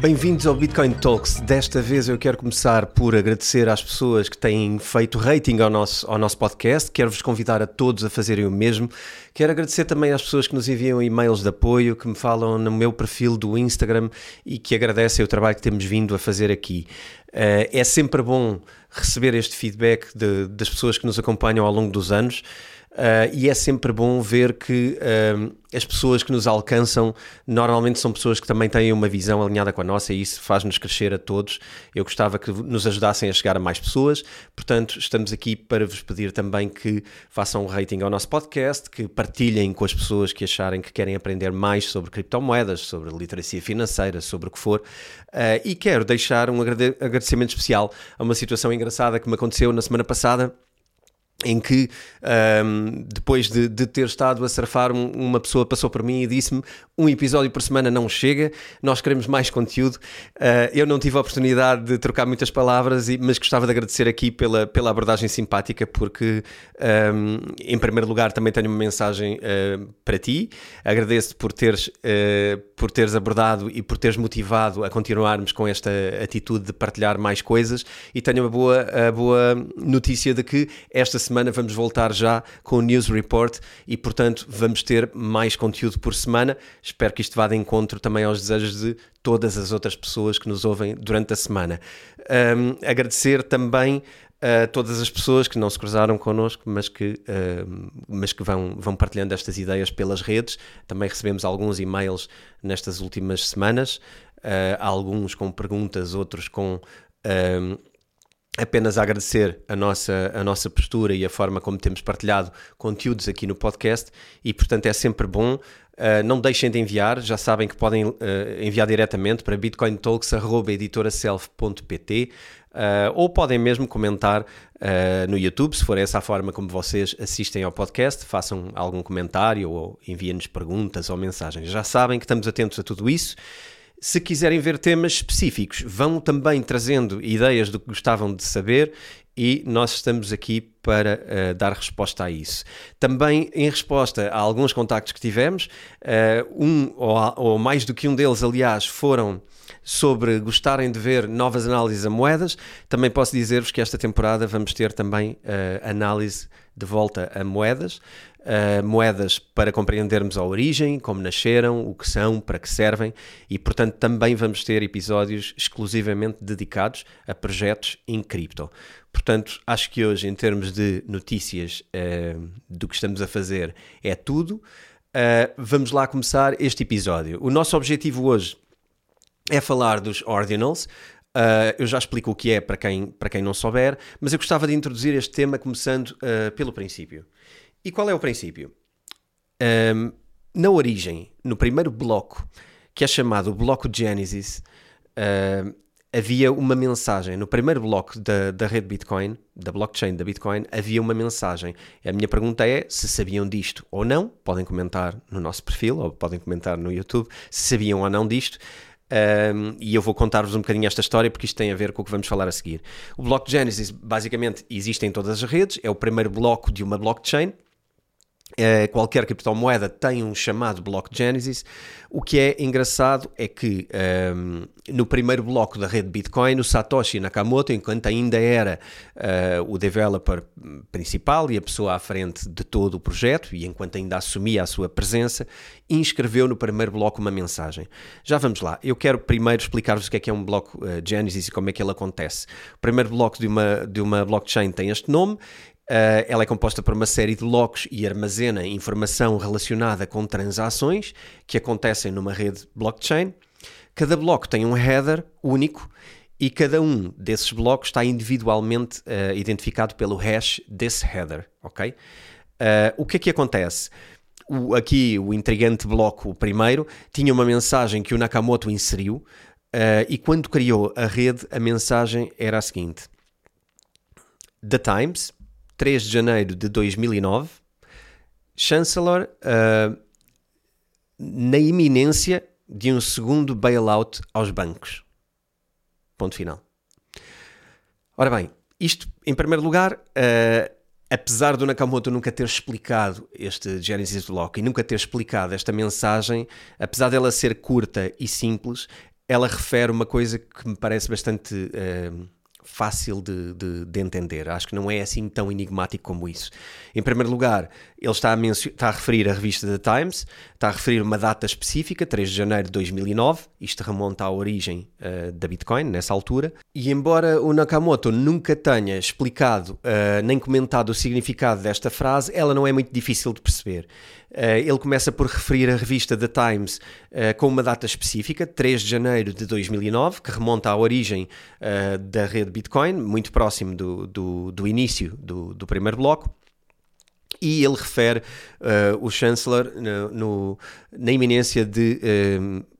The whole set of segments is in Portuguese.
Bem-vindos ao Bitcoin Talks. Desta vez eu quero começar por agradecer às pessoas que têm feito rating ao nosso, ao nosso podcast. Quero-vos convidar a todos a fazerem o mesmo. Quero agradecer também às pessoas que nos enviam e-mails de apoio, que me falam no meu perfil do Instagram e que agradecem o trabalho que temos vindo a fazer aqui. Uh, é sempre bom receber este feedback de, das pessoas que nos acompanham ao longo dos anos. Uh, e é sempre bom ver que uh, as pessoas que nos alcançam normalmente são pessoas que também têm uma visão alinhada com a nossa e isso faz-nos crescer a todos. Eu gostava que nos ajudassem a chegar a mais pessoas, portanto, estamos aqui para vos pedir também que façam um rating ao nosso podcast, que partilhem com as pessoas que acharem que querem aprender mais sobre criptomoedas, sobre literacia financeira, sobre o que for. Uh, e quero deixar um agradecimento especial a uma situação engraçada que me aconteceu na semana passada em que um, depois de, de, ter estado a surfar, um, uma pessoa passou por mim e disse-me um episódio por semana não chega, nós queremos mais conteúdo. Uh, eu não tive a oportunidade de trocar muitas palavras, mas gostava de agradecer aqui pela, pela abordagem simpática, porque um, em primeiro lugar também tenho uma mensagem uh, para ti. Agradeço por teres, uh, por teres abordado e por teres motivado a continuarmos com esta atitude de partilhar mais coisas e tenho a boa, a boa notícia de que esta semana vamos voltar já com o News Report e, portanto, vamos ter mais conteúdo por semana. Espero que isto vá de encontro também aos desejos de todas as outras pessoas que nos ouvem durante a semana. Um, agradecer também a todas as pessoas que não se cruzaram connosco, mas que, uh, mas que vão, vão partilhando estas ideias pelas redes. Também recebemos alguns e-mails nestas últimas semanas, uh, alguns com perguntas, outros com uh, apenas a agradecer a nossa, a nossa postura e a forma como temos partilhado conteúdos aqui no podcast e, portanto, é sempre bom. Uh, não deixem de enviar, já sabem que podem uh, enviar diretamente para bitcointalks.editoraself.pt uh, ou podem mesmo comentar no YouTube, se for essa a forma como vocês assistem ao podcast, façam algum comentário ou enviem-nos perguntas ou mensagens. Já sabem que estamos atentos a tudo isso. Se quiserem ver temas específicos, vão também trazendo ideias do que gostavam de saber e nós estamos aqui para uh, dar resposta a isso. Também em resposta a alguns contactos que tivemos, uh, um ou, ou, mais do que um deles, aliás, foram sobre gostarem de ver novas análises a moedas. Também posso dizer-vos que esta temporada vamos ter também uh, análise de volta a moedas uh, moedas para compreendermos a origem, como nasceram, o que são, para que servem e, portanto, também vamos ter episódios exclusivamente dedicados a projetos em cripto. Portanto, acho que hoje, em termos de notícias uh, do que estamos a fazer, é tudo. Uh, vamos lá começar este episódio. O nosso objetivo hoje é falar dos ordinals. Uh, eu já explico o que é para quem, para quem não souber, mas eu gostava de introduzir este tema começando pelo princípio. E qual é o princípio? Um, na origem, no primeiro bloco, que é chamado bloco Genesis, havia uma mensagem. No primeiro bloco da, da rede Bitcoin, da blockchain da Bitcoin, havia uma mensagem. A minha pergunta é se sabiam disto ou não. Podem comentar no nosso perfil ou podem comentar no YouTube se sabiam ou não disto. Um, e eu vou contar-vos um bocadinho esta história porque isto tem a ver com o que vamos falar a seguir. O bloco Genesis basicamente existe em todas as redes, é o primeiro bloco de uma blockchain Uh, qualquer criptomoeda tem um chamado bloco Genesis. O que é engraçado é que um, ehm, no primeiro bloco da rede Bitcoin, o Satoshi Nakamoto, enquanto ainda era uh, o developer principal e a pessoa à frente de todo o projeto, e enquanto ainda assumia a sua presença, inscreveu no primeiro bloco uma mensagem. Já vamos lá. Eu quero primeiro explicar-vos o que é que é um bloco uh, Genesis e como é que ele acontece. O primeiro bloco de uma, de uma blockchain tem este nome Uh, ela é composta por uma série de blocos e armazena informação relacionada com transações que acontecem numa rede blockchain. Cada bloco tem um header único e cada um desses blocos está individualmente uh, identificado pelo hash desse header, ok? Uh, o que é que acontece? O, aqui o intrigante bloco, o primeiro, tinha uma mensagem que o Nakamoto inseriu e quando criou a rede a mensagem era a seguinte: The Times 3 de janeiro de 2009, Chancellor uh, na iminência de um segundo bailout aos bancos. Ponto final. Ora bem, isto em primeiro lugar, uh, apesar do Nakamoto nunca ter explicado este Genesis Lock e nunca ter explicado esta mensagem, apesar dela ser curta e simples, ela refere uma coisa que me parece bastante uh, fácil de, de, de, entender. Acho que não é assim tão enigmático como isso. Em primeiro lugar, ele está a, está a referir a revista The Times, está a referir uma data específica, 3 de janeiro de 2009. Isto remonta à origem uh, da Bitcoin, nessa altura. E embora o Nakamoto nunca tenha explicado uh, nem comentado o significado desta frase, ela não é muito difícil de perceber. Uh, ele começa por referir a revista The Times com uma data específica, 3 de janeiro de 2009, que remonta à origem da rede Bitcoin, muito próximo do, do, do início do, do, primeiro bloco. E ele refere o Chancellor no, no, na iminência de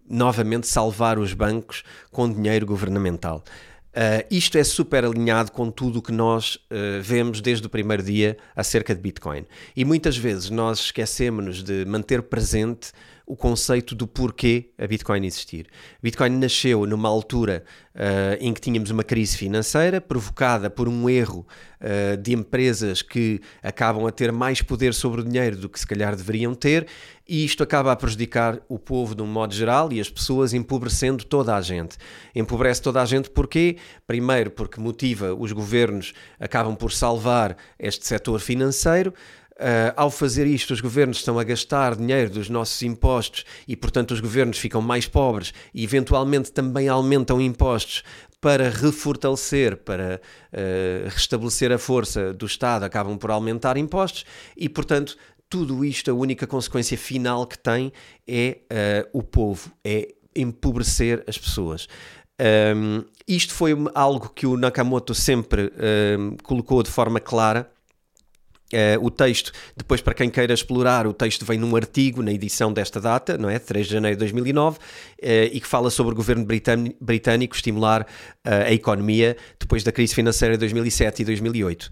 novamente salvar os bancos com dinheiro governamental. Uh, isto é super alinhado com tudo o que nós uh, vemos desde o primeiro dia acerca de Bitcoin. E muitas vezes nós esquecemos de manter presente o conceito do porquê a Bitcoin existir. Bitcoin nasceu numa altura uh, em que tínhamos uma crise financeira provocada por um erro uh, de empresas que acabam a ter mais poder sobre o dinheiro do que se calhar deveriam ter, e isto acaba a prejudicar o povo de um modo geral e as pessoas, empobrecendo toda a gente. Empobrece toda a gente porquê? Primeiro, porque motiva os governos, acabam por salvar este setor financeiro. Uh, ao fazer isto, os governos estão a gastar dinheiro dos nossos impostos e, portanto, os governos ficam mais pobres e, eventualmente, também aumentam impostos para refortalecer, para uh, restabelecer a força do Estado, acabam por aumentar impostos e, portanto, tudo isto, a única consequência final que tem é uh, o povo, é empobrecer as pessoas. Um, isto foi algo que o Nakamoto sempre um, colocou de forma clara Uh, o texto, depois para quem queira explorar, o texto vem num artigo na edição desta data, não é? 3 de janeiro de 2009, uh, eh, e que fala sobre o governo britânico estimular uh, a economia depois da crise financeira de 2007 e 2008.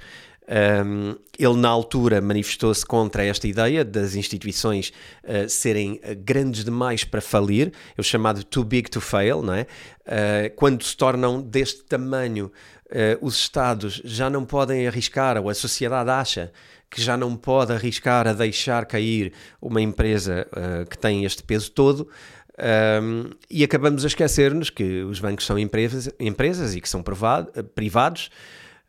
Um, ele, na altura, manifestou-se contra esta ideia das instituições uh, serem grandes demais para falir, é o chamado too big to fail, não é? Uh, quando se tornam deste tamanho, uh, os Estados já não podem arriscar, ou a sociedade acha que já não pode arriscar a deixar cair uma empresa que tem este peso todo. Um, e acabamos a esquecer-nos que os bancos são empresas, empresas e que são privados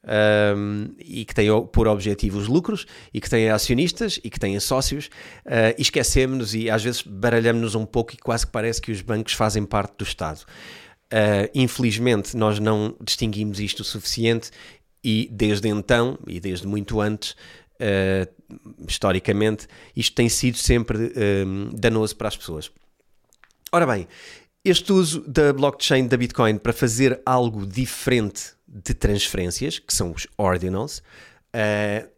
um, e que têm por objetivo os lucros e que têm acionistas e que têm sócios uh, e esquecemos-nos e às vezes baralhamos-nos um pouco e quase que parece que os bancos fazem parte do Estado. Uh, infelizmente nós não distinguimos isto o suficiente e desde então e desde muito antes uh, historicamente isto tem sido sempre danoso para as pessoas. Ora bem, este uso da blockchain da Bitcoin para fazer algo diferente de transferências, que são os ordinals, uh,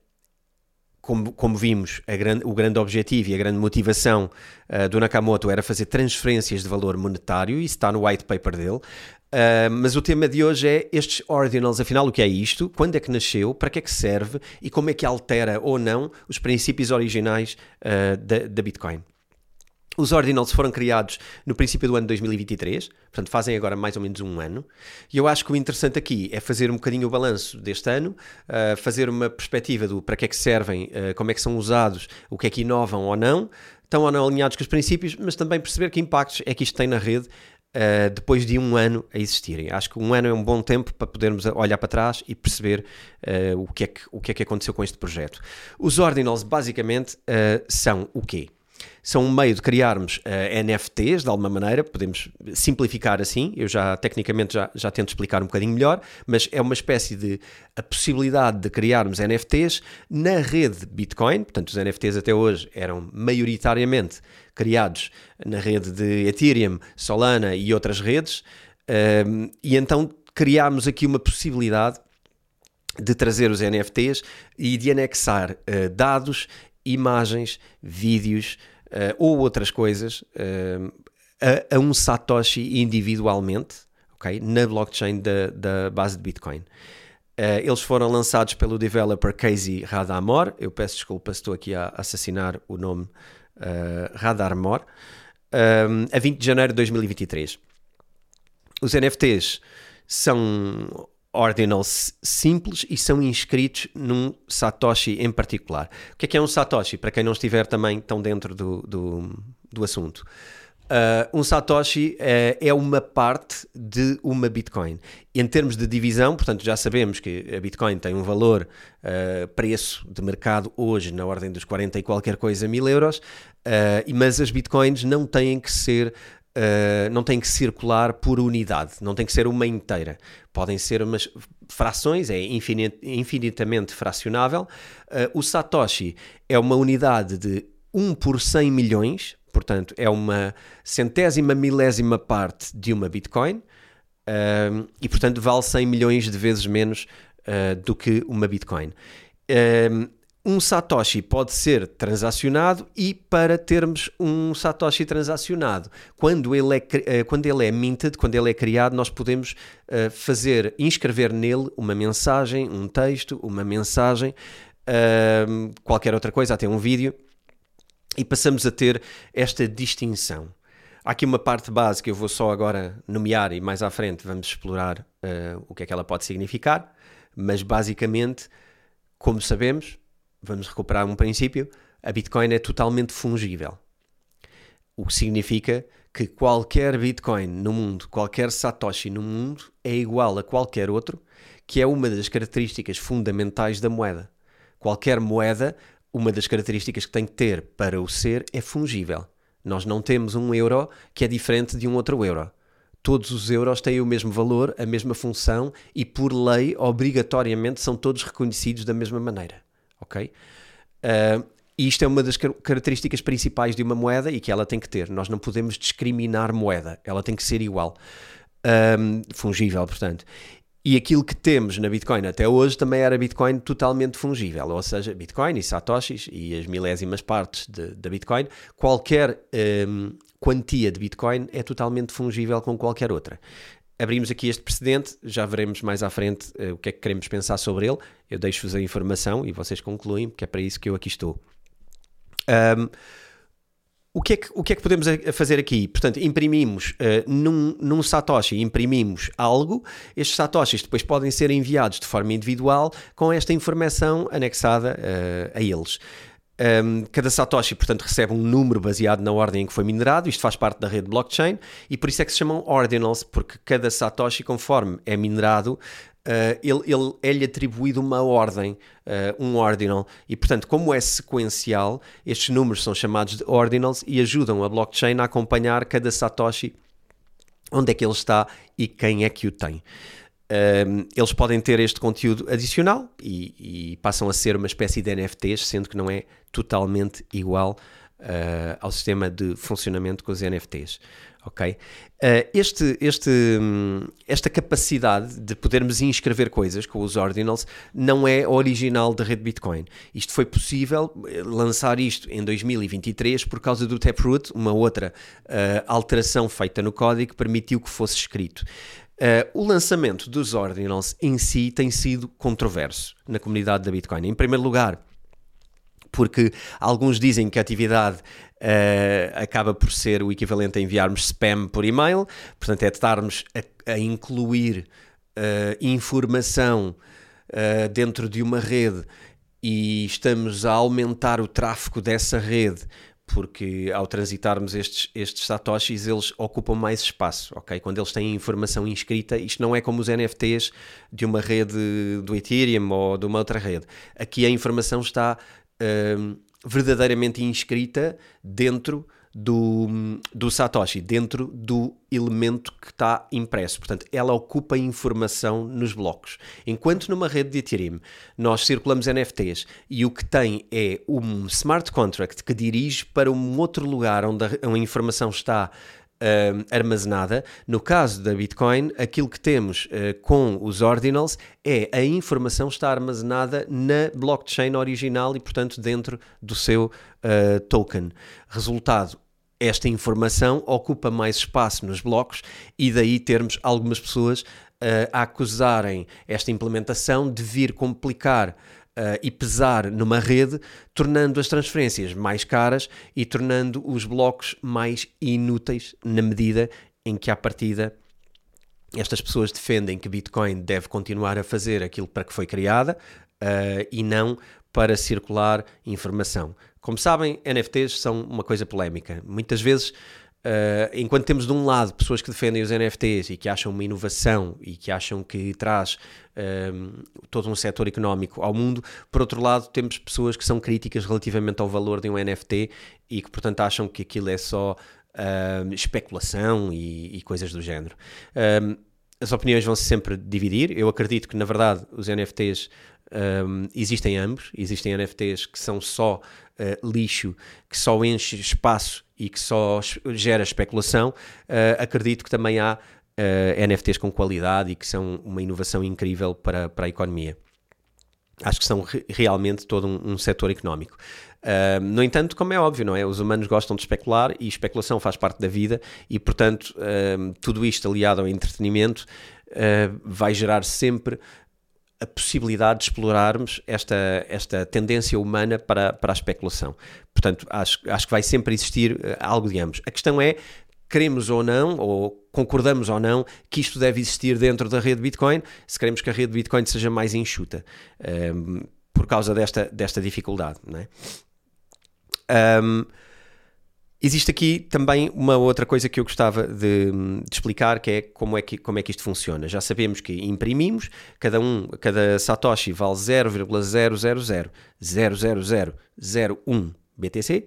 como, como, vimos, grande, o grande objetivo e a grande motivação uh, do Nakamoto era fazer transferências de valor monetário, isso está no white paper dele. Uh, mas o tema de hoje é estes ordinals, afinal, o que é isto? Quando é que nasceu? Para que é que serve? E como é que altera ou não os princípios originais uh, da, da Bitcoin? Os Ordinals foram criados no princípio do ano 2023, portanto fazem agora mais ou menos um ano. E eu acho que o interessante aqui é fazer um bocadinho o balanço deste ano, uh, fazer uma perspectiva do para que é que servem, uh, como é que são usados, o que é que inovam ou não, estão ou não alinhados com os princípios, mas também perceber que impactos é que isto tem na rede Uh, depois de um ano a existirem. Acho que um ano é um bom tempo para podermos olhar para trás e perceber o, que é que, o que é que aconteceu com este projeto. Os Ordinals, basicamente, são o quê? São um meio de criarmos uh, eh, NFTs, de alguma maneira, podemos simplificar assim, eu já tecnicamente já, já tento explicar um bocadinho melhor, mas é uma espécie de a possibilidade de criarmos NFTs na rede Bitcoin, portanto os NFTs até hoje eram maioritariamente criados na rede de Ethereum, Solana e outras redes, uh, e então criámos aqui uma possibilidade de trazer os NFTs e de anexar uh, dados, imagens, vídeos, uh, ou outras coisas uh, a, a, um Satoshi individualmente, ok? Na blockchain da, da base de Bitcoin. Uh, eles foram lançados pelo developer Casey Radamor. Eu peço desculpa se estou aqui a assassinar o nome uh, Radarmor. Um, a 20 de janeiro de 2023. Os NFTs são ordinals simples e são inscritos num Satoshi em particular. O que é que é um Satoshi? Para quem não estiver também tão dentro do, do, do assunto. Uh, um Satoshi uh, é uma parte de uma Bitcoin. Em termos de divisão, portanto, já sabemos que a Bitcoin tem um valor, uh, preço de mercado hoje na ordem dos 40 e qualquer coisa mil euros, mas as Bitcoins não têm que ser Uh, não tem que circular por unidade, não tem que ser uma inteira. Podem ser umas frações, é infinit, infinitamente fracionável. Uh, o Satoshi é uma unidade de 1 por 100 milhões, portanto, é uma centésima milésima parte de uma Bitcoin uh, e, portanto, vale 100 milhões de vezes menos do que uma Bitcoin um Satoshi pode ser transacionado e para termos um Satoshi transacionado, quando ele é, eh, quando ele é minted, quando ele é criado, nós podemos uh, fazer, inscrever nele uma mensagem, um texto, uma mensagem, uh, qualquer outra coisa, até um vídeo, e passamos a ter esta distinção. Há aqui uma parte básica, eu vou só agora nomear e mais à frente vamos explorar uh, o que é que ela pode significar, mas basicamente, como sabemos, vamos recuperar um princípio, a Bitcoin é totalmente fungível. O que significa que qualquer Bitcoin no mundo, qualquer Satoshi no mundo é igual a qualquer outro, que é uma das características fundamentais da moeda. Qualquer moeda, uma das características que tem que ter para o ser é fungível. Nós não temos um euro que é diferente de um outro euro. Todos os euros têm o mesmo valor, a mesma função e, por lei, obrigatoriamente são todos reconhecidos da mesma maneira ok? Uh, e isto é uma das características principais de uma moeda e que ela tem que ter. Nós não podemos discriminar moeda, ela tem que ser igual, um, fungível, portanto. E aquilo que temos na Bitcoin até hoje também era Bitcoin totalmente fungível, ou seja, Bitcoin e Satoshis e as milésimas partes da Bitcoin, qualquer um, quantia de Bitcoin é totalmente fungível com qualquer outra abrimos aqui este precedente, já veremos mais à frente uh, o que é que queremos pensar sobre ele. Eu deixo-vos a informação e vocês concluem, porque é para isso que eu aqui estou. Um, o que, é que, o que é que podemos fazer aqui? Portanto, imprimimos uh, num, num Satoshi, imprimimos algo, estes Satoshis depois podem ser enviados de forma individual com esta informação anexada uh, a eles. Um, cada Satoshi, portanto, recebe um número baseado na ordem em que foi minerado. Isto faz parte da rede blockchain e por isso é que se chamam ordinals, porque cada Satoshi, conforme é minerado, Uh, ele, ele é-lhe atribuído uma ordem, uh, um ordinal, e portanto, como é sequencial, estes números são chamados de ordinals e ajudam a blockchain a acompanhar cada Satoshi, onde é que ele está e quem é que o tem. Um, eles podem ter este conteúdo adicional e, e, passam a ser uma espécie de NFTs, sendo que não é totalmente igual uh, ao sistema de funcionamento com os NFTs. Ok? Uh, este, este, esta capacidade de podermos inscrever coisas com os ordinals não é original da rede Bitcoin. Isto foi possível eh, lançar isto em 2023 por causa do Taproot, uma outra uh, alteração feita no código que permitiu que fosse escrito. Uh, o lançamento dos Ordinals em si tem sido controverso na comunidade da Bitcoin. Em primeiro lugar, porque alguns dizem que a atividade uh, acaba por ser o equivalente a enviarmos spam por e-mail, portanto, é estarmos a, a incluir uh, informação dentro de uma rede e estamos a aumentar o tráfego dessa rede porque ao transitarmos estes, estes satoshis, eles ocupam mais espaço, ok? Quando eles têm informação inscrita, isto não é como os NFTs de uma rede do Ethereum ou de uma outra rede. Aqui a informação está hum, verdadeiramente inscrita dentro do, do Satoshi, dentro do elemento que está impresso. Portanto, ela ocupa informação nos blocos. Enquanto numa rede de Ethereum nós circulamos NFTs e o que tem é um smart contract que dirige para um outro lugar onde a, a informação está Uh, armazenada. No caso da Bitcoin, aquilo que temos uh, com os ordinals é a informação está armazenada na blockchain original e, portanto, dentro do seu uh, token. Resultado, esta informação ocupa mais espaço nos blocos e daí termos algumas pessoas uh, a acusarem esta implementação de vir complicar uh, e pesar numa rede, tornando as transferências mais caras e tornando os blocos mais inúteis na medida em que, à partida, estas pessoas defendem que Bitcoin deve continuar a fazer aquilo para que foi criada uh, e não para circular informação. Como sabem, NFTs são uma coisa polémica. Muitas vezes Uh, enquanto temos de um lado pessoas que defendem os NFTs e que acham uma inovação e que acham que traz um, todo um setor económico ao mundo, por outro lado temos pessoas que são críticas relativamente ao valor de um NFT e que portanto acham que aquilo é só uh, especulação e, e, coisas do género. Um, as opiniões vão se sempre dividir. Eu acredito que, na verdade, os NFTs existem ambos. Existem NFTs que são só uh, lixo, que só enche espaço e que só gera especulação. Uh, acredito que também há uh, eh, NFTs com qualidade e que são uma inovação incrível para, para a economia. Acho que são re realmente todo um, um setor económico. Uh, no entanto, como é óbvio, não é? Os humanos gostam de especular e especulação faz parte da vida e, portanto, uh, tudo isto aliado ao entretenimento uh, vai gerar sempre a possibilidade de explorarmos esta, esta tendência humana para, para a especulação. Portanto, acho, acho que vai sempre existir algo de ambos. A questão é queremos ou não, ou concordamos ou não, que isto deve existir dentro da rede Bitcoin, se queremos que a rede Bitcoin seja mais enxuta, um, por causa desta, desta dificuldade. Não é? Um, existe aqui também uma outra coisa que eu gostava de, de, explicar, que é como é que, como é que isto funciona. Já sabemos que imprimimos, cada um, cada Satoshi vale 0,0000001 BTC uh,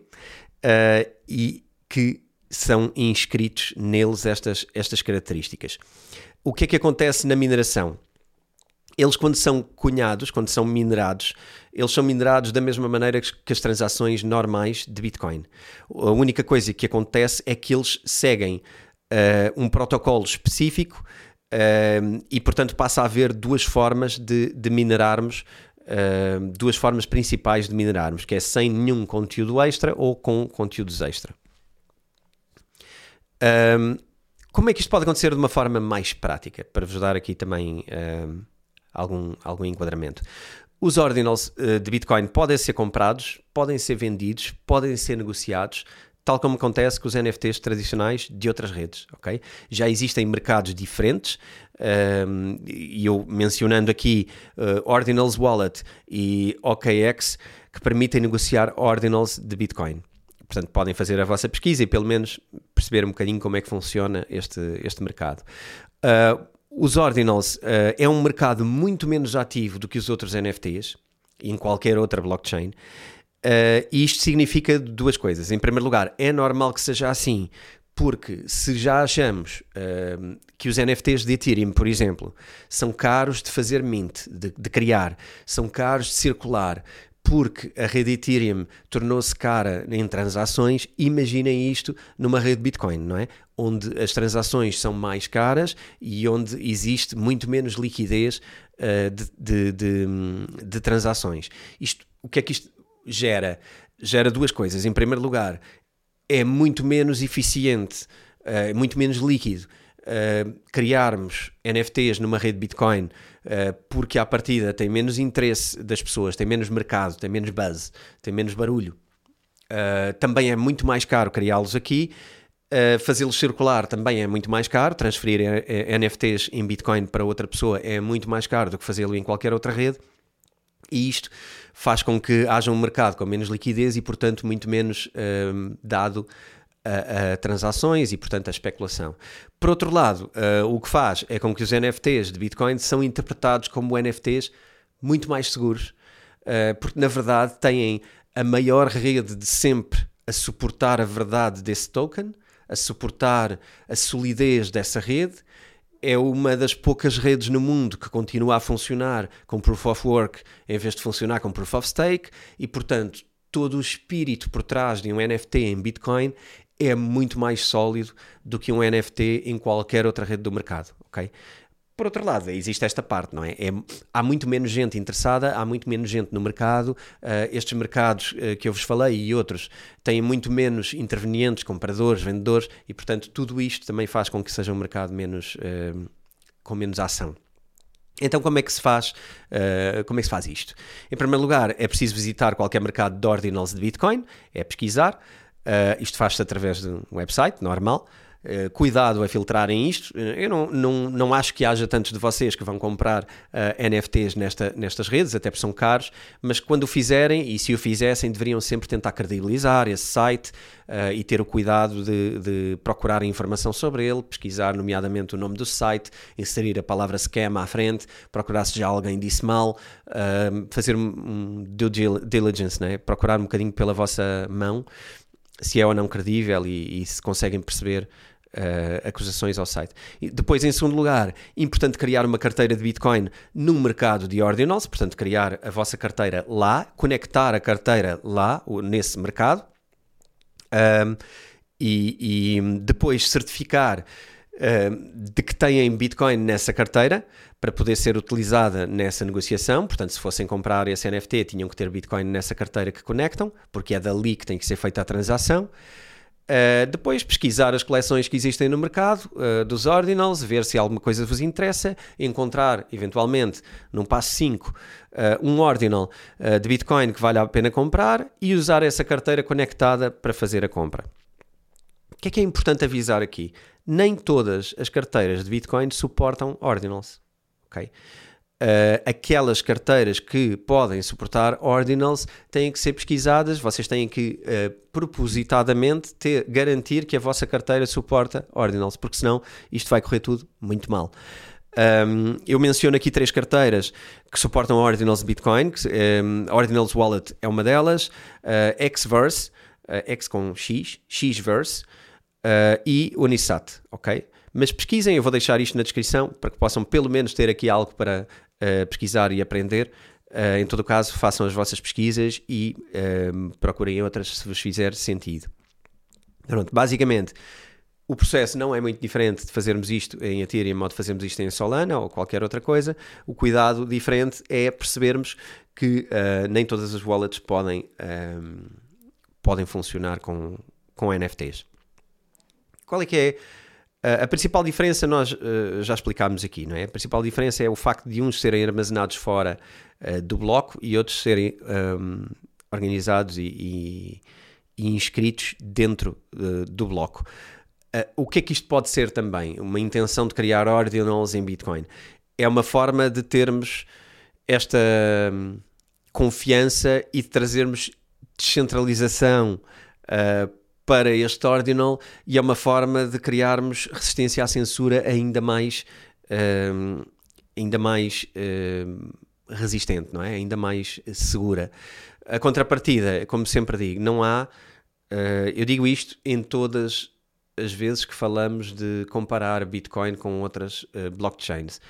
e que são inscritos neles estas, estas características. O que é que acontece na mineração? Eles quando são cunhados, quando são minerados, eles são minerados da mesma maneira que as transações normais de Bitcoin. A única coisa que acontece é que eles seguem uh, um protocolo específico uh, e, portanto, passa a haver duas formas de, de minerarmos, uh, duas formas principais de minerarmos, que é sem nenhum conteúdo extra ou com conteúdos extra. como é que isto pode acontecer de uma forma mais prática? Para vos dar aqui também algum, algum enquadramento. Os ordinals uh, de Bitcoin podem ser comprados, podem ser vendidos, podem ser negociados, tal como acontece com os NFTs tradicionais de outras redes, ok? Já existem mercados diferentes, um, ehm, e eu mencionando aqui uh, Ordinals Wallet e OKX, que permitem negociar Ordinals de Bitcoin. Portanto, podem fazer a vossa pesquisa e pelo menos perceber um bocadinho como é que funciona este, este mercado. Uh, os Ordinals uh, é um mercado muito menos ativo do que os outros NFTs, em qualquer outra blockchain. Uh, e isto significa duas coisas. Em primeiro lugar, é normal que seja assim, porque se já achamos uh, que os NFTs de Ethereum, por exemplo, são caros de fazer mint, de, de criar, são caros de circular, porque a rede Ethereum tornou-se cara em transações, imaginem isto numa rede Bitcoin, não é? Onde as transações são mais caras e onde existe muito menos liquidez uh, de, de, de, de, transações. Isto, o que é que isto gera? Gera duas coisas. Em primeiro lugar, é muito menos eficiente, uh, muito menos líquido uh, criarmos NFTs numa rede Bitcoin uh, porque à partida tem menos interesse das pessoas, tem menos mercado, tem menos buzz, tem menos barulho. Uh, também é muito mais caro criá-los aqui. Uh, fazê-los circular também é muito mais caro. Transferir NFTs em Bitcoin para outra pessoa é muito mais caro do que fazê-lo em qualquer outra rede. E isto faz com que haja um mercado com menos liquidez e, portanto, muito menos dado a, a, transações e, portanto, a especulação. Por outro lado, uh, o que faz é com que os NFTs de Bitcoin são interpretados como NFTs muito mais seguros, uh, porque na verdade têm a maior rede de sempre a suportar a verdade desse token, a suportar a solidez dessa rede. É uma das poucas redes no mundo que continua a funcionar com Proof of Work em vez de funcionar com Proof of Stake, e portanto todo o espírito por trás de um NFT em Bitcoin é muito mais sólido do que um NFT em qualquer outra rede do mercado, ok? Por outro lado, existe esta parte, não é? é há muito menos gente interessada, há muito menos gente no mercado. Uh, estes mercados uh, que eu vos falei e outros têm muito menos intervenientes, compradores, vendedores, e portanto tudo isto também faz com que seja um mercado menos, uh, com menos ação. Então, como é que se faz? Uh, como é que se faz isto? Em primeiro lugar, é preciso visitar qualquer mercado de ordinals de Bitcoin, é pesquisar. Uh, isto faz-se através de um website normal. Uh, cuidado a filtrarem isto. Eu não, não, não acho que haja tantos de vocês que vão comprar uh, NFTs nesta, nestas redes, até porque são caros, mas quando o fizerem, e se o fizessem, deveriam sempre tentar credibilizar esse site uh, e ter o cuidado de, de, procurar informação sobre ele, pesquisar, nomeadamente, o nome do site, inserir a palavra scam à frente, procurar se já alguém disse mal, fazer um due diligence, né? procurar um bocadinho pela vossa mão se é ou não credível e, e se conseguem perceber uh, acusações ao site. E depois, em segundo lugar, importante criar uma carteira de Bitcoin no mercado de ordinals, portanto, criar a vossa carteira lá, conectar a carteira lá, nesse mercado, um, e, e, depois certificar de que têm Bitcoin nessa carteira para poder ser utilizada nessa negociação. Portanto, se fossem comprar esse NFT, tinham que ter Bitcoin nessa carteira que conectam, porque é dali que tem que ser feita a transação. Uh, depois pesquisar as coleções que existem no mercado uh, dos ordinals, ver se alguma coisa vos interessa, encontrar eventualmente num passo 5 uh, um ordinal de Bitcoin que vale a pena comprar e usar essa carteira conectada para fazer a compra. Que é que é importante avisar aqui? Nem todas as carteiras de Bitcoin suportam ordinals. Okay? Uh, aquelas carteiras que podem suportar ordinals têm que ser pesquisadas, vocês têm que uh, propositadamente ter, garantir que a vossa carteira suporta ordinals, porque senão isto vai correr tudo muito mal. Um, eu menciono aqui três carteiras que suportam Ordinals Bitcoin. Que, um, Ordinals Wallet é uma delas, uh, Xverse, X com X, Xverse uh, e Unisat, ok? Mas pesquisem, eu vou deixar isto na descrição para que possam pelo menos ter aqui algo para uh, pesquisar e aprender. Uh, em todo caso, façam as vossas pesquisas e procurem outras se vos fizer sentido. Pronto, basicamente, o processo não é muito diferente de fazermos isto em Ethereum ou de fazermos isto em Solana ou qualquer outra coisa. O cuidado diferente é percebermos que uh, nem todas as wallets podem, podem funcionar com, com NFTs. Qual é que é a principal diferença nós uh, já explicámos aqui, não é? A principal diferença é o facto de uns serem armazenados fora uh, do bloco e outros serem um, organizados e, e, e, inscritos dentro uh, do bloco. o que é que isto pode ser também? Uma intenção de criar ordinals em Bitcoin. É uma forma de termos esta um, confiança e de trazermos descentralização para este ordinal e é uma forma de criarmos resistência à censura ainda mais, uh, ainda mais uh, resistente, não é? Ainda mais segura. A contrapartida, como sempre digo, não há. Uh, eu digo isto em todas as vezes que falamos de comparar Bitcoin com outras eh, blockchains.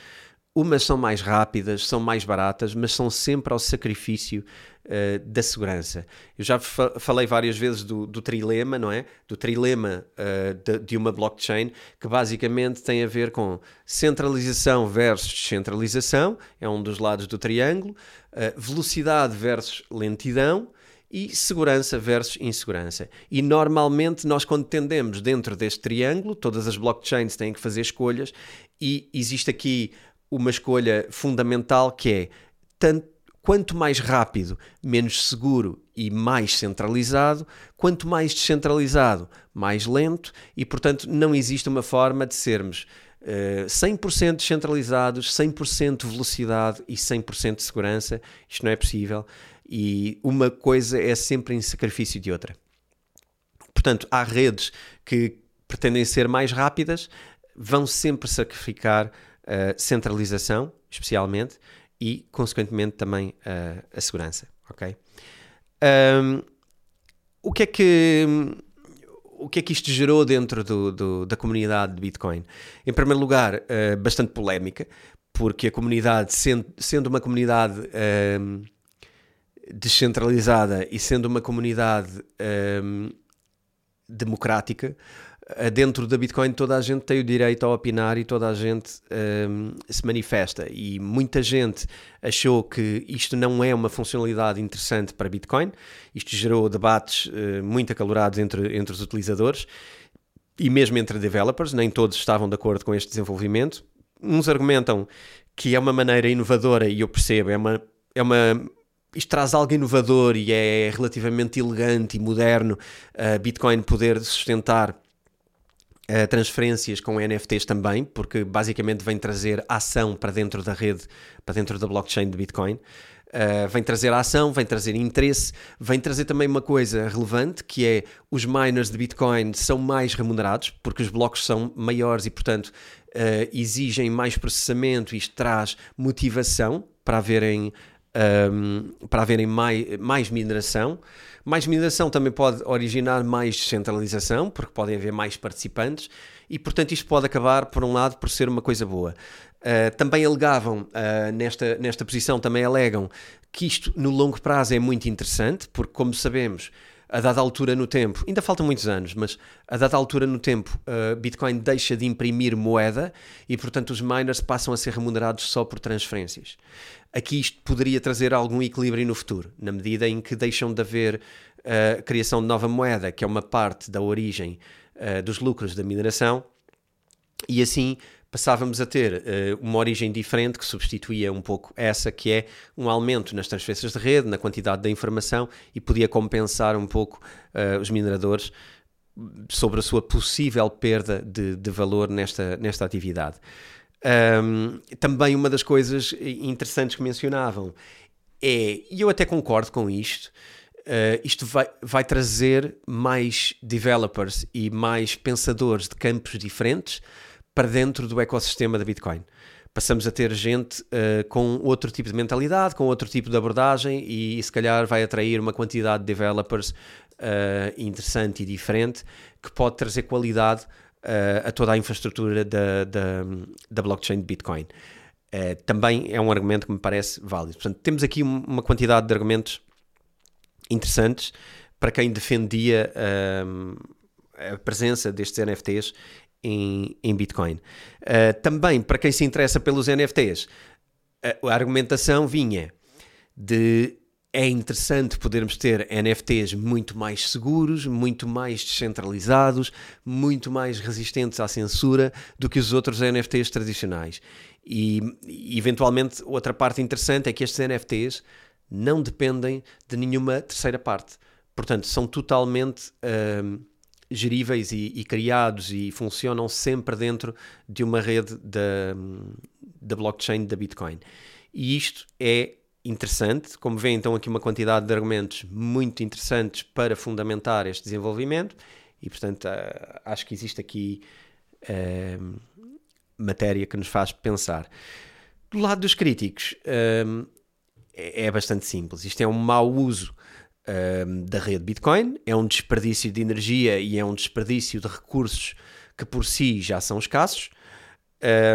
Umas são mais rápidas, são mais baratas, mas são sempre ao sacrifício uh, da segurança. Eu já fa falei várias vezes do, do, trilema, não é? Do trilema uh, de, de, uma blockchain, que basicamente tem a ver com centralização versus descentralização, é um dos lados do triângulo, uh, velocidade versus lentidão e segurança versus insegurança. E normalmente nós quando tendemos dentro deste triângulo, todas as blockchains têm que fazer escolhas e existe aqui uma escolha fundamental que é tanto, quanto mais rápido, menos seguro e mais centralizado, quanto mais descentralizado, mais lento, e portanto não existe uma forma de sermos uh, 100% descentralizados, 100% velocidade e 100% de segurança. Isto não é possível. E uma coisa é sempre em sacrifício de outra. Portanto, há redes que pretendem ser mais rápidas, vão sempre sacrificar a centralização, especialmente, e, consequentemente, também a, a segurança. Ok? Um, o que é que o que é que isto gerou dentro do, do, da comunidade de Bitcoin? Em primeiro lugar, uh, bastante polémica, porque a comunidade, sendo, sendo uma comunidade uh, descentralizada e sendo uma comunidade uh, democrática, eh, dentro da Bitcoin toda a gente tem o direito a opinar e toda a gente um, ehm, se manifesta. E muita gente achou que isto não é uma funcionalidade interessante para Bitcoin. Isto gerou debates uh, muito acalorados entre, entre os utilizadores e mesmo entre developers. Nem todos estavam de acordo com este desenvolvimento. Uns argumentam que é uma maneira inovadora, e eu percebo, é uma. É uma isto traz algo inovador e é relativamente elegante e moderno a uh, Bitcoin poder sustentar Uh, transferências com NFTs também, porque basicamente vem trazer ação para dentro da rede, para dentro da blockchain de Bitcoin. Uh, vem trazer ação, vem trazer interesse, vem trazer também uma coisa relevante que é os miners de Bitcoin são mais remunerados porque os blocos são maiores e, portanto, uh, exigem mais processamento. Isto traz motivação para haverem, um, para haverem mais, mais mineração. Mais mineração também pode originar mais descentralização, porque podem haver mais participantes, e portanto isto pode acabar, por um lado, por ser uma coisa boa. Uh, também alegavam, uh, nesta, nesta posição, também alegam que isto no longo prazo é muito interessante, porque, como sabemos, a dada altura no tempo, ainda faltam muitos anos, mas a dada altura no tempo, uh, Bitcoin deixa de imprimir moeda e, portanto, os miners passam a ser remunerados só por transferências. Aqui isto poderia trazer algum equilíbrio no futuro, na medida em que deixam de haver a uh, criação de nova moeda, que é uma parte da origem uh, dos lucros da mineração, e assim passávamos a ter uh, uma origem diferente que substituía um pouco essa, que é um aumento nas transferências de rede, na quantidade da informação e podia compensar um pouco uh, os mineradores sobre a sua possível perda de, de valor nesta, nesta atividade. Um, também uma das coisas interessantes que mencionavam é, e eu até concordo com isto, Uh, isto vai, vai trazer mais developers e mais pensadores de campos diferentes para dentro do ecossistema da Bitcoin. Passamos a ter gente uh, com outro tipo de mentalidade, com outro tipo de abordagem e se calhar vai atrair uma quantidade de developers uh, interessante e diferente que pode trazer qualidade uh, a toda a infraestrutura da, da, da blockchain de Bitcoin. também é um argumento que me parece válido. Portanto, temos aqui uma quantidade de argumentos interessantes para quem defendia a presença destes NFTs em, em Bitcoin. Uh, também, para quem se interessa pelos NFTs, a, a argumentação vinha de é interessante podermos ter NFTs muito mais seguros, muito mais descentralizados, muito mais resistentes à censura do que os outros NFTs tradicionais. E, eventualmente, outra parte interessante é que estes NFTs não dependem de nenhuma terceira parte. Portanto, são totalmente. Uh, geríveis e, e, criados e funcionam sempre dentro de uma rede da, da blockchain da Bitcoin. E isto é interessante, como vê então aqui uma quantidade de argumentos muito interessantes para fundamentar este desenvolvimento e portanto uh, acho que existe aqui uh, matéria que nos faz pensar. Do lado dos críticos uh, é bastante simples, isto é um mau uso um, da rede Bitcoin, é um desperdício de energia e é um desperdício de recursos que por si já são escassos.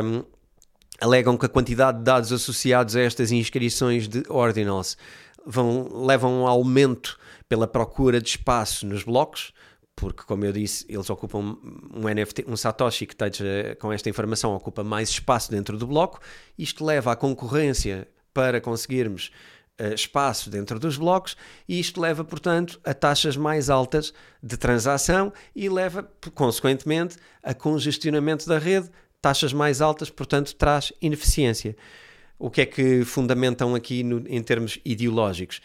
Um, alegam que a quantidade de dados associados a estas inscrições de ordinals vão, levam a um aumento pela procura de espaço nos blocos, porque, como eu disse, eles ocupam um NFT, um Satoshi que esteja com esta informação ocupa mais espaço dentro do bloco. Isto leva à concorrência para conseguirmos espaço dentro dos blocos e isto leva, portanto, a taxas mais altas de transação e leva, consequentemente, a congestionamento da rede, taxas mais altas, portanto, traz ineficiência. O que é que fundamentam aqui no, em termos ideológicos?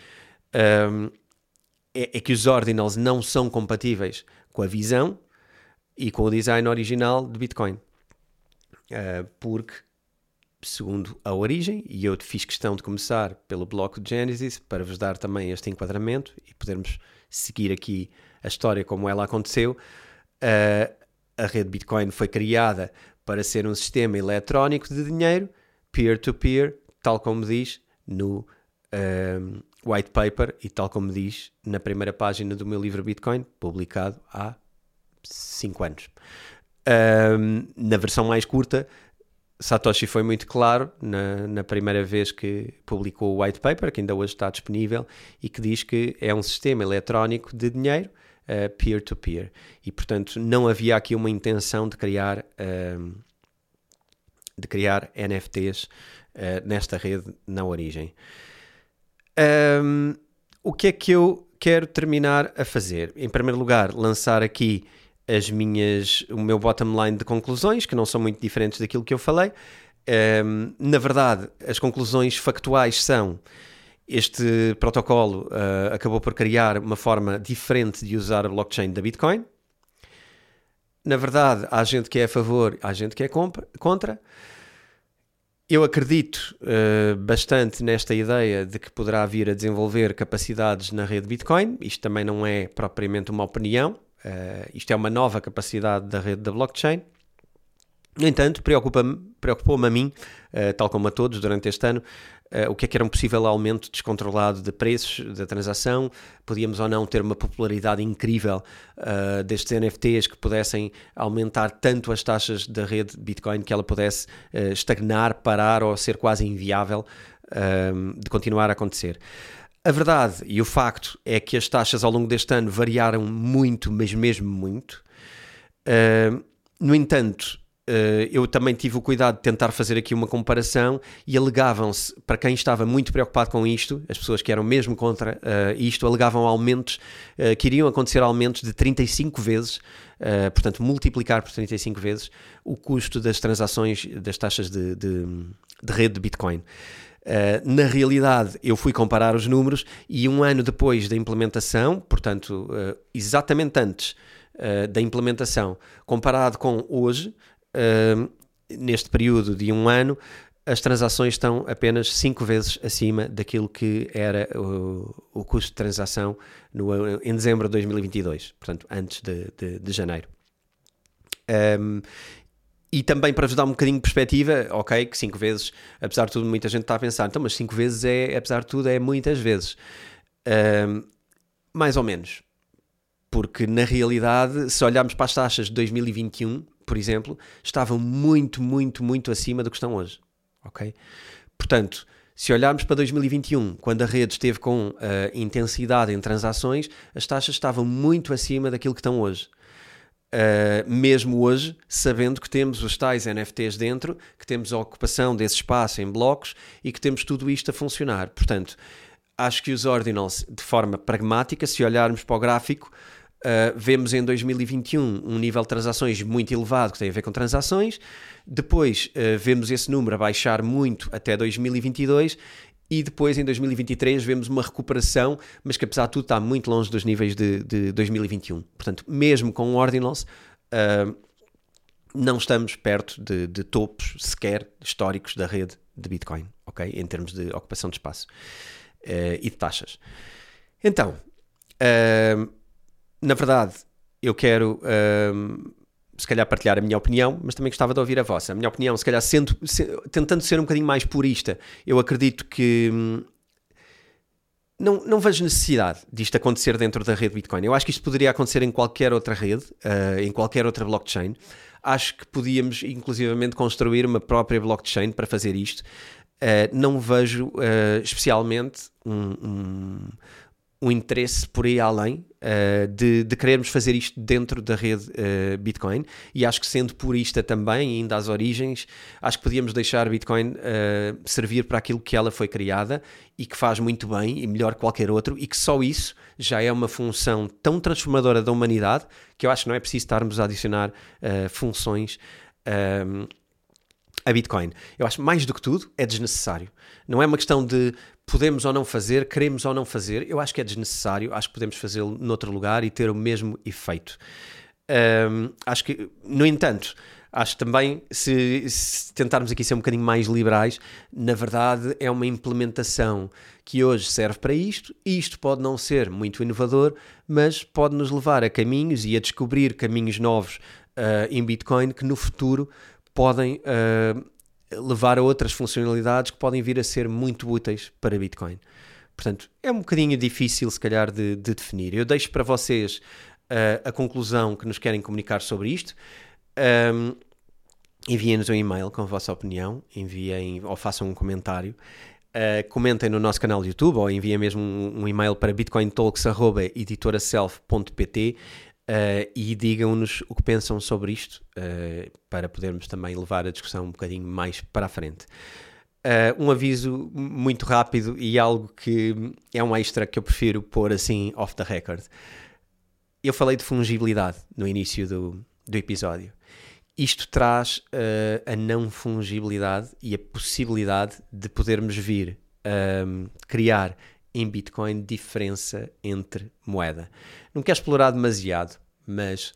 Um, é, é, que os ordinals não são compatíveis com a visão e com o design original de Bitcoin. Uh, porque segundo a origem, e eu fiz questão de começar pelo bloco de Genesis para vos dar também este enquadramento e podermos seguir aqui a história como ela aconteceu. Uh, a rede Bitcoin foi criada para ser um sistema eletrónico de dinheiro peer-to-peer, -peer, tal como diz no uh, white paper e tal como diz na primeira página do meu livro Bitcoin, publicado há 5 anos. Uh, na versão mais curta, Satoshi foi muito claro na, na, primeira vez que publicou o white paper, que ainda hoje está disponível, e que diz que é um sistema eletrónico de dinheiro uh, peer-to-peer. Uh, -peer. E, portanto, não havia aqui uma intenção de criar, uh, de criar NFTs uh, nesta rede na origem. Um, o que é que eu quero terminar a fazer? Em primeiro lugar, lançar aqui as minhas, o meu bottom line de conclusões, que não são muito diferentes daquilo que eu falei. Um, na verdade, as conclusões factuais são este protocolo uh, acabou por criar uma forma diferente de usar a blockchain da Bitcoin. na verdade, há gente que é a favor, há gente que é contra. Eu acredito uh, bastante nesta ideia de que poderá vir a desenvolver capacidades na rede Bitcoin. Isto também não é propriamente uma opinião, uh, isto é uma nova capacidade da rede da blockchain. No entanto, preocupa-me, preocupou-me a mim, uh, tal como a todos durante este ano, uh, o que é que era um possível aumento descontrolado de preços da transação, podíamos ou não ter uma popularidade incrível uh, destes NFTs que pudessem aumentar tanto as taxas da rede Bitcoin que ela pudesse estagnar, parar ou ser quase inviável de continuar a acontecer. A verdade e o facto é que as taxas ao longo deste ano variaram muito, mas mesmo muito. no entanto, Uh, eu também tive o cuidado de tentar fazer aqui uma comparação e alegavam-se, para quem estava muito preocupado com isto, as pessoas que eram mesmo contra uh, isto, alegavam aumentos, uh, que iriam acontecer aumentos de 35 vezes, portanto, multiplicar por 35 vezes o custo das transações, das taxas de, de, de rede de Bitcoin. na realidade, eu fui comparar os números e um ano depois da implementação, portanto, exatamente antes da implementação, comparado com hoje, neste período de um ano, as transações estão apenas 5 vezes acima daquilo que era o, o custo de transação no, em dezembro de 2022, portanto, antes de, de, de janeiro. Um, e também para vos dar um bocadinho de perspectiva, ok, que 5 vezes, apesar de tudo, muita gente está a pensar, então, mas 5 vezes é, apesar de tudo, é muitas vezes. Um, mais ou menos. Porque na realidade, se olharmos para as taxas de 2021, por exemplo, estavam muito, muito, muito acima do que estão hoje. Ok? Portanto, se olharmos para 2021, quando a rede esteve com uh, intensidade em transações, as taxas estavam muito acima daquilo que estão hoje. Uh, mesmo hoje, sabendo que temos os tais NFTs dentro, que temos a ocupação desse espaço em blocos e que temos tudo isto a funcionar. Portanto, acho que os ordinals, de forma pragmática, se olharmos para o gráfico, Uh, vemos em 2021 um nível de transações muito elevado que tem a ver com transações. Depois uh, vemos esse número a baixar muito até 2022 e depois em 2023 vemos uma recuperação, mas que apesar de tudo está muito longe dos níveis de, de 2021. Portanto, mesmo com Ordinals, uh, não estamos perto de, de, topos sequer históricos da rede de Bitcoin, ok? Em termos de ocupação de espaço e de taxas. Então, na verdade, eu quero, um, se calhar, partilhar a minha opinião, mas também gostava de ouvir a vossa. A minha opinião, se calhar, sendo, se, tentando ser um bocadinho mais purista, eu acredito que. Hum, não, não vejo necessidade disto acontecer dentro da rede Bitcoin. Eu acho que isto poderia acontecer em qualquer outra rede, uh, em qualquer outra blockchain. Acho que podíamos, inclusivamente, construir uma própria blockchain para fazer isto. Uh, não vejo uh, especialmente um, um, um interesse por aí além uh, de, de, querermos fazer isto dentro da rede uh, Bitcoin e acho que sendo purista também, ainda às origens, acho que podíamos deixar Bitcoin uh, servir para aquilo que ela foi criada e que faz muito bem e melhor que qualquer outro e que só isso já é uma função tão transformadora da humanidade que eu acho que não é preciso estarmos a adicionar funções a Bitcoin. Eu acho mais do que tudo é desnecessário. Não é uma questão de podemos ou não fazer, queremos ou não fazer. Eu acho que é desnecessário. Acho que podemos fazê-lo noutro lugar e ter o mesmo efeito. Um, acho que, no entanto, acho também, se, se, tentarmos aqui ser um bocadinho mais liberais, na verdade é uma implementação que hoje serve para isto, isto pode não ser muito inovador, mas pode nos levar a caminhos e a descobrir caminhos novos uh, em Bitcoin que no futuro podem uh, levar a outras funcionalidades que podem vir a ser muito úteis para Bitcoin. Portanto, é um bocadinho difícil, se calhar, de, de definir. Eu deixo para vocês uh, a conclusão que nos querem comunicar sobre isto. Um, enviem-nos um e-mail com a vossa opinião, enviem ou façam um comentário. Uh, comentem no nosso canal de YouTube ou enviem mesmo um, um e-mail para bitcointalks.editoraself.pt Uh, e digam-nos o que pensam sobre isto uh, para podermos também levar a discussão um bocadinho mais para a frente. Uh, um aviso muito rápido e algo que é um extra que eu prefiro pôr assim off the record. Eu falei de fungibilidade no início do, do episódio. Isto traz a não fungibilidade e a possibilidade de podermos vir um, criar em Bitcoin diferença entre moeda. Não quero explorar demasiado, mas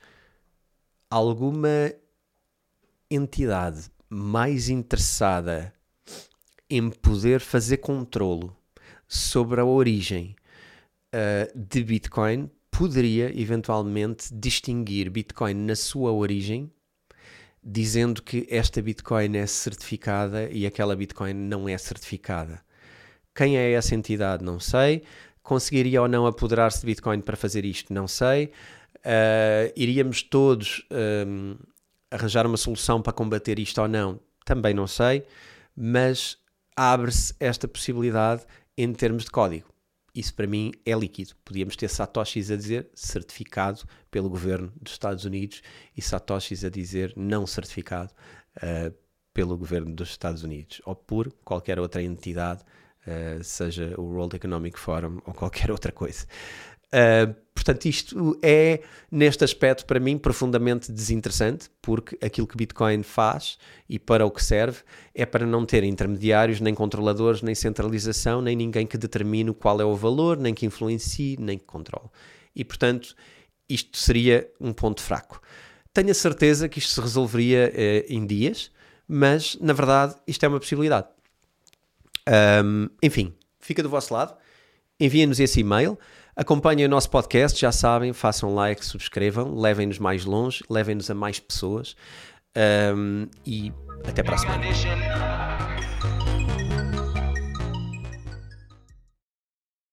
alguma entidade mais interessada em poder fazer controlo sobre a origem uh, de Bitcoin poderia eventualmente distinguir Bitcoin na sua origem, dizendo que esta Bitcoin é certificada e aquela Bitcoin não é certificada. Quem é essa entidade? Não sei. Conseguiria ou não apoderar-se de Bitcoin para fazer isto? Não sei. Uh, iríamos todos um, arranjar uma solução para combater isto ou não? Também não sei. Mas abre-se esta possibilidade em termos de código. Isso para mim é líquido. Podíamos ter satoshis a dizer certificado pelo governo dos Estados Unidos e satoshis a dizer não certificado uh, pelo governo dos Estados Unidos ou por qualquer outra entidade, uh, seja o World Economic Forum ou qualquer outra coisa. Uh, portanto, isto é, neste aspecto, para mim, profundamente desinteressante, porque aquilo que Bitcoin faz e para o que serve é para não ter intermediários, nem controladores, nem centralização, nem ninguém que determine qual é o valor, nem que influencie, nem que controle. E, portanto, isto seria um ponto fraco. Tenho a certeza que isto se resolveria uh, em dias, mas, na verdade, isto é uma possibilidade. Um, enfim, fica do vosso lado. Enviem-nos esse e-mail. Acompanhem o nosso podcast, já sabem, façam like, subscrevam, levem-nos mais longe, levem-nos a mais pessoas um, e até para a semana.